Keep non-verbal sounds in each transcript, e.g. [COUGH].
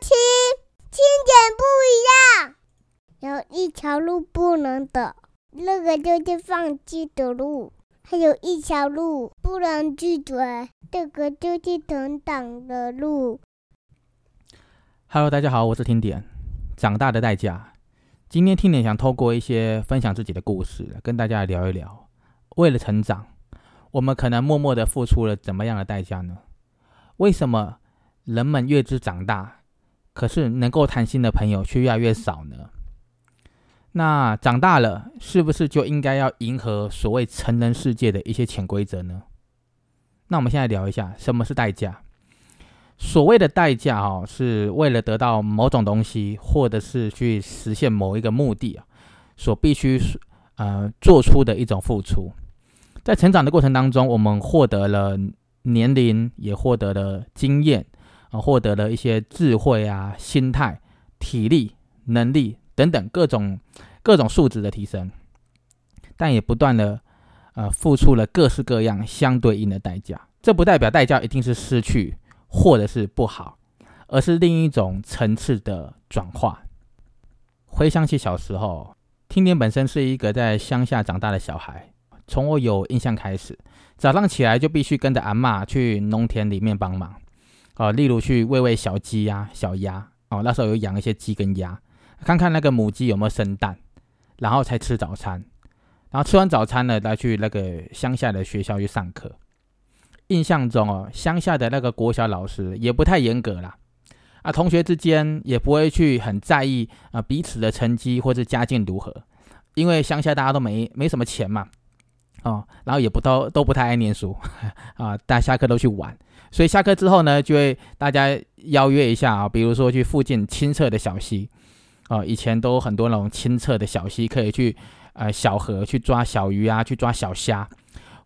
听，听点不一样。有一条路不能走，那个就是放弃的路；还有一条路不能拒绝，这个就是成长的路。Hello，大家好，我是听点。长大的代价。今天听点想透过一些分享自己的故事，跟大家聊一聊。为了成长，我们可能默默的付出了怎么样的代价呢？为什么人们越知长大，可是能够谈心的朋友却越来越少呢？那长大了，是不是就应该要迎合所谓成人世界的一些潜规则呢？那我们现在聊一下什么是代价。所谓的代价哦，是为了得到某种东西，或者是去实现某一个目的啊，所必须呃做出的一种付出。在成长的过程当中，我们获得了年龄，也获得了经验获得了一些智慧啊、心态、体力、能力等等各种各种素质的提升，但也不断的呃付出了各式各样相对应的代价。这不代表代价一定是失去。或者是不好，而是另一种层次的转化。回想起小时候，听年本身是一个在乡下长大的小孩。从我有印象开始，早上起来就必须跟着阿妈去农田里面帮忙。哦，例如去喂喂小鸡呀、小鸭。哦，那时候有养一些鸡跟鸭，看看那个母鸡有没有生蛋，然后才吃早餐。然后吃完早餐呢，再去那个乡下的学校去上课。印象中哦，乡下的那个国小老师也不太严格啦，啊，同学之间也不会去很在意啊彼此的成绩或者家境如何，因为乡下大家都没没什么钱嘛，哦，然后也不都都不太爱念书 [LAUGHS] 啊，大家下课都去玩，所以下课之后呢，就会大家邀约一下啊，比如说去附近清澈的小溪，哦，以前都很多那种清澈的小溪可以去呃小河去抓小鱼啊，去抓小虾。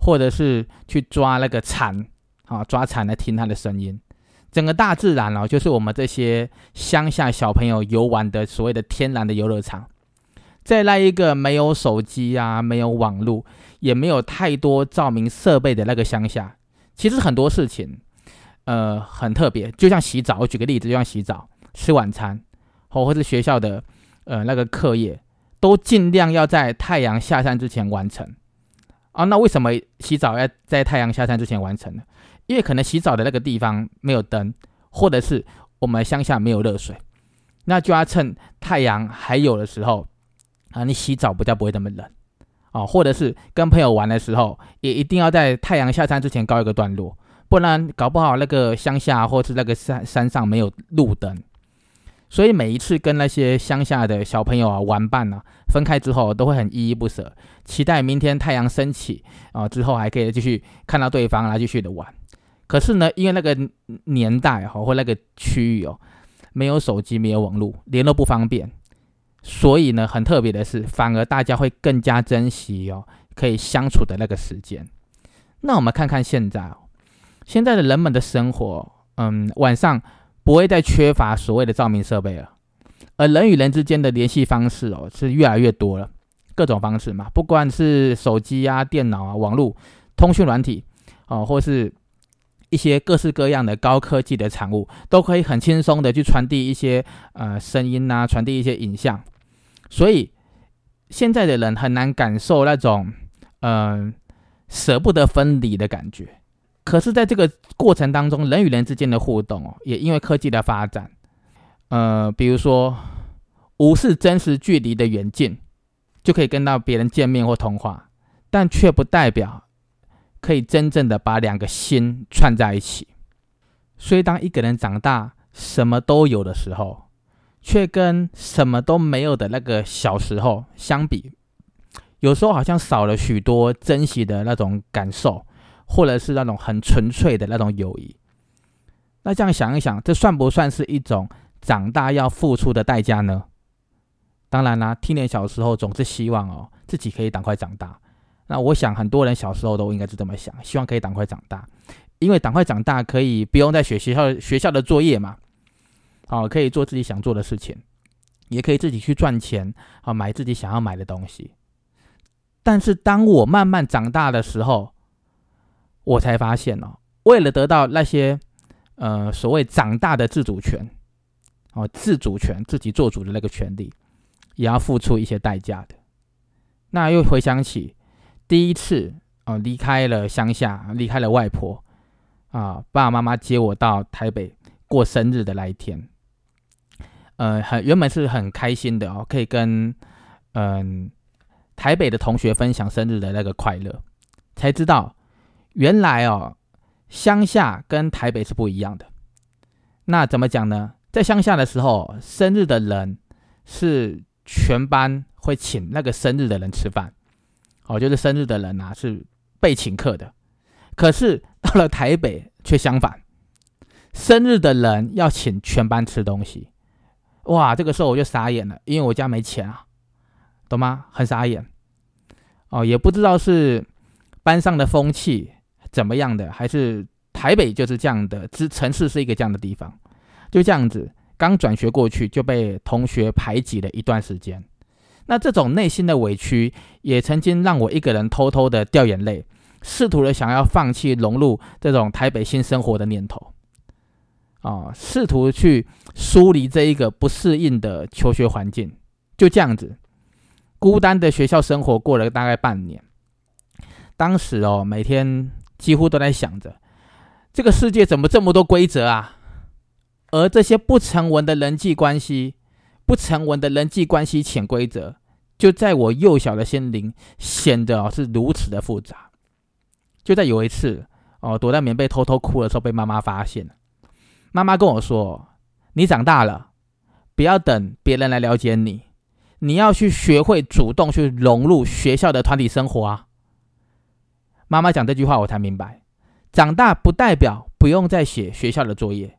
或者是去抓那个蝉，啊，抓蝉来听它的声音。整个大自然哦，就是我们这些乡下小朋友游玩的所谓的天然的游乐场。在那一个没有手机啊，没有网络，也没有太多照明设备的那个乡下，其实很多事情，呃，很特别。就像洗澡，我举个例子，就像洗澡、吃晚餐，或或是学校的呃那个课业，都尽量要在太阳下山之前完成。啊，那为什么洗澡要在太阳下山之前完成呢？因为可能洗澡的那个地方没有灯，或者是我们乡下没有热水，那就要趁太阳还有的时候啊，你洗澡不叫不会那么冷啊，或者是跟朋友玩的时候，也一定要在太阳下山之前告一个段落，不然搞不好那个乡下或是那个山山上没有路灯。所以每一次跟那些乡下的小朋友啊玩伴啊，分开之后都会很依依不舍，期待明天太阳升起啊之后还可以继续看到对方来继续的玩。可是呢，因为那个年代哈或那个区域哦，没有手机，没有网络，联络不方便，所以呢，很特别的是，反而大家会更加珍惜哦可以相处的那个时间。那我们看看现在哦，现在的人们的生活，嗯，晚上。不会再缺乏所谓的照明设备了，而人与人之间的联系方式哦是越来越多了，各种方式嘛，不管是手机啊、电脑啊、网络、通讯软体哦，或是一些各式各样的高科技的产物，都可以很轻松的去传递一些呃声音呐，传递一些影像，所以现在的人很难感受那种嗯舍不得分离的感觉。可是，在这个过程当中，人与人之间的互动哦，也因为科技的发展，呃，比如说无视真实距离的远近，就可以跟到别人见面或通话，但却不代表可以真正的把两个心串在一起。所以，当一个人长大，什么都有的时候，却跟什么都没有的那个小时候相比，有时候好像少了许多珍惜的那种感受。或者是那种很纯粹的那种友谊，那这样想一想，这算不算是一种长大要付出的代价呢？当然啦，听年小时候总是希望哦自己可以赶快长大。那我想很多人小时候都应该是这么想，希望可以赶快长大，因为赶快长大可以不用再学学校学校的作业嘛，哦，可以做自己想做的事情，也可以自己去赚钱，啊，买自己想要买的东西。但是当我慢慢长大的时候，我才发现哦，为了得到那些，呃，所谓长大的自主权，哦自主权、自己做主的那个权利，也要付出一些代价的。那又回想起第一次哦离开了乡下，离开了外婆啊，爸爸妈妈接我到台北过生日的那一天，呃，很原本是很开心的哦，可以跟嗯台北的同学分享生日的那个快乐，才知道原来哦乡下跟台北是不一样的。那怎么讲呢？在乡下的时候，生日的人是全班会请那个生日的人吃饭，哦，就是生日的人啊是被请客的。可是到了台北却相反，生日的人要请全班吃东西。哇，这个时候我就傻眼了，因为我家没钱啊，懂吗？很傻眼。哦，也不知道是班上的风气怎么样的，还是。台北就是这样的，之城市是一个这样的地方，就这样子，刚转学过去就被同学排挤了一段时间。那这种内心的委屈，也曾经让我一个人偷偷的掉眼泪，试图的想要放弃融入这种台北新生活的念头，啊，试图去疏离这一个不适应的求学环境。就这样子，孤单的学校生活过了大概半年。当时哦，每天几乎都在想着。这个世界怎么这么多规则啊？而这些不成文的人际关系、不成文的人际关系潜规则，就在我幼小的心灵显得哦是如此的复杂。就在有一次哦，躲在棉被偷偷哭的时候，被妈妈发现。妈妈跟我说：“你长大了，不要等别人来了解你，你要去学会主动去融入学校的团体生活啊。”妈妈讲这句话，我才明白。长大不代表不用再写学校的作业，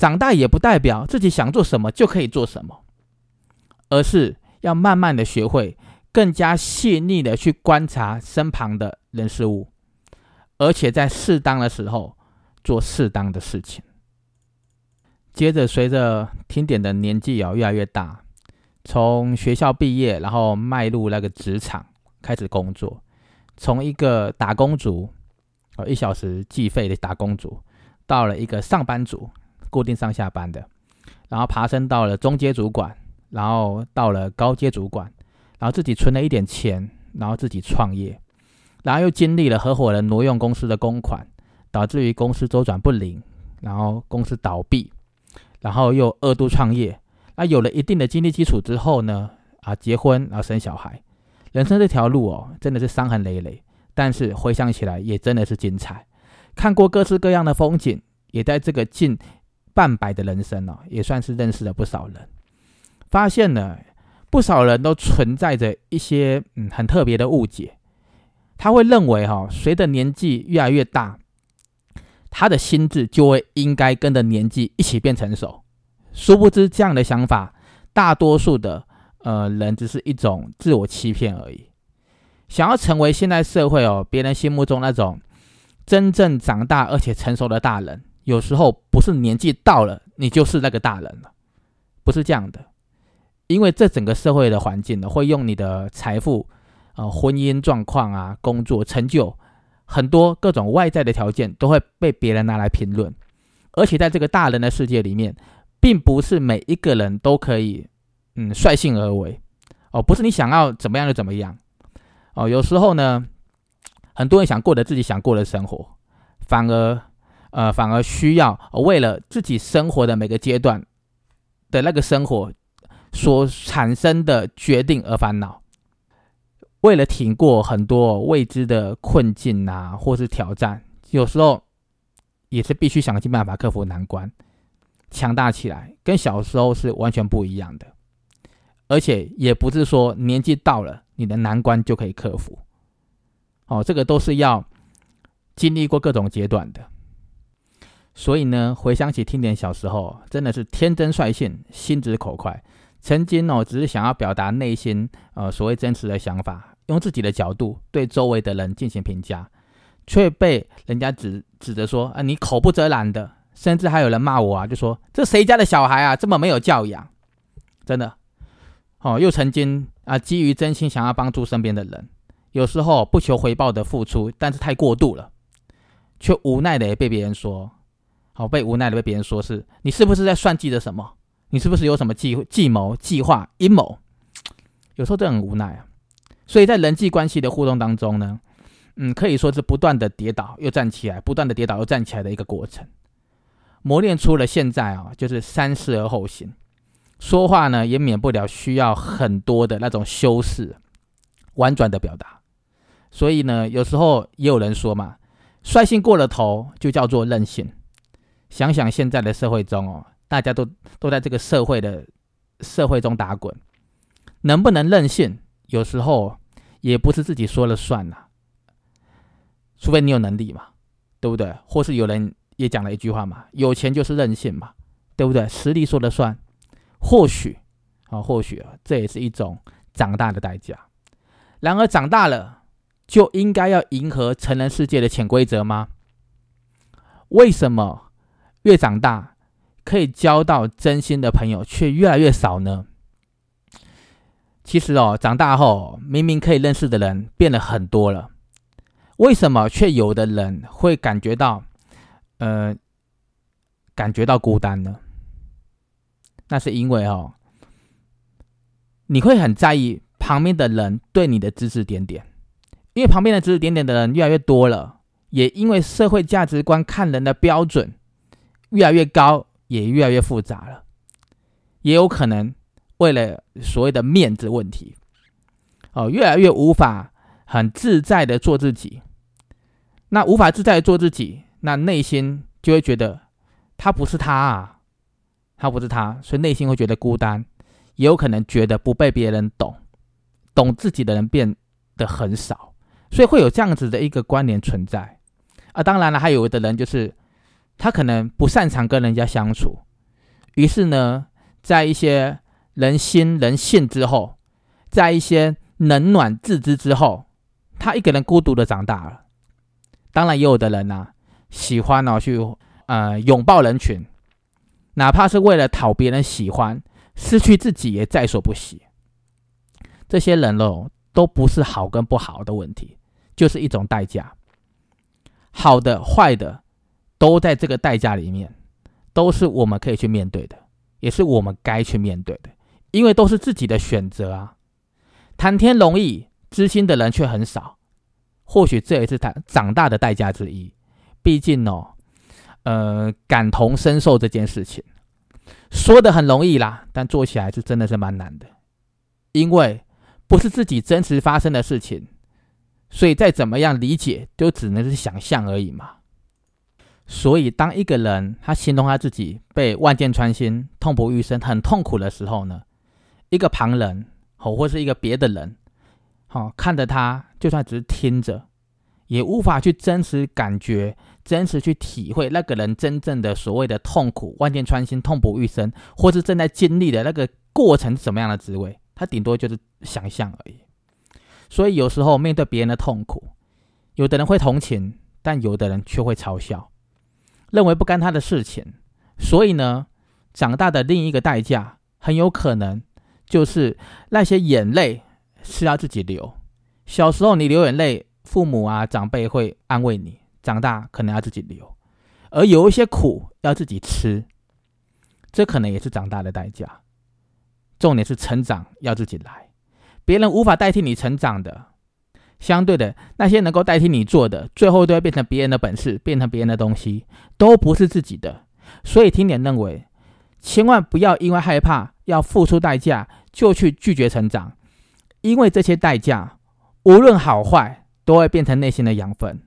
长大也不代表自己想做什么就可以做什么，而是要慢慢的学会更加细腻的去观察身旁的人事物，而且在适当的时候做适当的事情。接着，随着听点的年纪哦越来越大，从学校毕业，然后迈入那个职场开始工作，从一个打工族。一小时计费的打工族，到了一个上班族，固定上下班的，然后爬升到了中阶主管，然后到了高阶主管，然后自己存了一点钱，然后自己创业，然后又经历了合伙人挪用公司的公款，导致于公司周转不灵，然后公司倒闭，然后又二度创业，那有了一定的经济基础之后呢，啊，结婚然后生小孩，人生这条路哦，真的是伤痕累累。但是回想起来也真的是精彩，看过各式各样的风景，也在这个近半百的人生哦，也算是认识了不少人，发现呢不少人都存在着一些嗯很特别的误解，他会认为哈，随着年纪越来越大，他的心智就会应该跟着年纪一起变成熟，殊不知这样的想法，大多数的呃人只是一种自我欺骗而已。想要成为现代社会哦，别人心目中那种真正长大而且成熟的大人，有时候不是年纪到了你就是那个大人了，不是这样的。因为这整个社会的环境呢，会用你的财富、呃婚姻状况啊、工作成就，很多各种外在的条件都会被别人拿来评论。而且在这个大人的世界里面，并不是每一个人都可以嗯率性而为哦，不是你想要怎么样就怎么样。哦，有时候呢，很多人想过的自己想过的生活，反而，呃，反而需要为了自己生活的每个阶段的那个生活所产生的决定而烦恼。为了挺过很多未知的困境啊，或是挑战，有时候也是必须想尽办法克服难关，强大起来，跟小时候是完全不一样的。而且也不是说年纪到了。你的难关就可以克服，哦，这个都是要经历过各种阶段的。所以呢，回想起听点小时候，真的是天真率性、心直口快。曾经哦，只是想要表达内心呃所谓真实的想法，用自己的角度对周围的人进行评价，却被人家指指着说啊，你口不择懒的，甚至还有人骂我啊，就说这谁家的小孩啊，这么没有教养，真的。哦，又曾经啊，基于真心想要帮助身边的人，有时候不求回报的付出，但是太过度了，却无奈的被别人说，哦被无奈的被别人说是你是不是在算计着什么？你是不是有什么计计谋、计划、阴谋？有时候这很无奈啊。所以在人际关系的互动当中呢，嗯，可以说是不断的跌倒又站起来，不断的跌倒又站起来的一个过程，磨练出了现在啊，就是三思而后行。说话呢，也免不了需要很多的那种修饰、婉转的表达。所以呢，有时候也有人说嘛，率性过了头就叫做任性。想想现在的社会中哦，大家都都在这个社会的社会中打滚，能不能任性，有时候也不是自己说了算呐。除非你有能力嘛，对不对？或是有人也讲了一句话嘛，有钱就是任性嘛，对不对？实力说了算。或许啊，或许啊，这也是一种长大的代价。然而，长大了就应该要迎合成人世界的潜规则吗？为什么越长大可以交到真心的朋友却越来越少呢？其实哦，长大后明明可以认识的人变了很多了，为什么却有的人会感觉到呃感觉到孤单呢？那是因为哦，你会很在意旁边的人对你的指指点点，因为旁边的指指点点的人越来越多了，也因为社会价值观看人的标准越来越高，也越来越复杂了，也有可能为了所谓的面子问题，哦，越来越无法很自在的做自己。那无法自在的做自己，那内心就会觉得他不是他啊。他不是他，所以内心会觉得孤单，也有可能觉得不被别人懂，懂自己的人变得很少，所以会有这样子的一个关联存在。啊，当然了，还有的人就是他可能不擅长跟人家相处，于是呢，在一些人心人性之后，在一些冷暖自知之后，他一个人孤独的长大了。当然，也有的人呢，喜欢呢去呃拥抱人群。哪怕是为了讨别人喜欢，失去自己也在所不惜。这些人喽，都不是好跟不好的问题，就是一种代价。好的、坏的，都在这个代价里面，都是我们可以去面对的，也是我们该去面对的，因为都是自己的选择啊。谈天容易，知心的人却很少。或许这也是他长大的代价之一。毕竟哦。呃，感同身受这件事情，说的很容易啦，但做起来是真的是蛮难的，因为不是自己真实发生的事情，所以再怎么样理解，都只能是想象而已嘛。所以，当一个人他形容他自己被万箭穿心、痛不欲生、很痛苦的时候呢，一个旁人哦，或是一个别的人，好看着他，就算只是听着。也无法去真实感觉、真实去体会那个人真正的所谓的痛苦、万箭穿心、痛不欲生，或是正在经历的那个过程是什么样的滋味？他顶多就是想象而已。所以有时候面对别人的痛苦，有的人会同情，但有的人却会嘲笑，认为不干他的事情。所以呢，长大的另一个代价，很有可能就是那些眼泪是要自己流。小时候你流眼泪。父母啊，长辈会安慰你，长大可能要自己流，而有一些苦要自己吃，这可能也是长大的代价。重点是成长要自己来，别人无法代替你成长的。相对的，那些能够代替你做的，最后都会变成别人的本事，变成别人的东西，都不是自己的。所以，听点认为，千万不要因为害怕要付出代价，就去拒绝成长，因为这些代价无论好坏。都会变成内心的养分，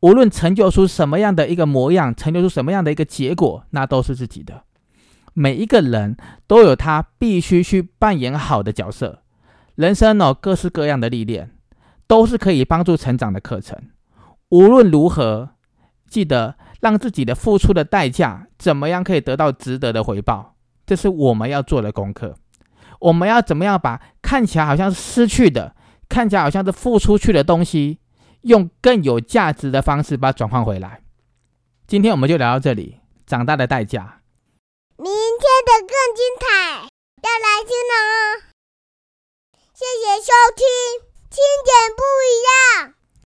无论成就出什么样的一个模样，成就出什么样的一个结果，那都是自己的。每一个人都有他必须去扮演好的角色。人生哦，各式各样的历练，都是可以帮助成长的课程。无论如何，记得让自己的付出的代价，怎么样可以得到值得的回报，这是我们要做的功课。我们要怎么样把看起来好像是失去的，看起来好像是付出去的东西。用更有价值的方式把它转换回来。今天我们就聊到这里。长大的代价，明天的更精彩，要来听了哦！谢谢收听，听点不一样。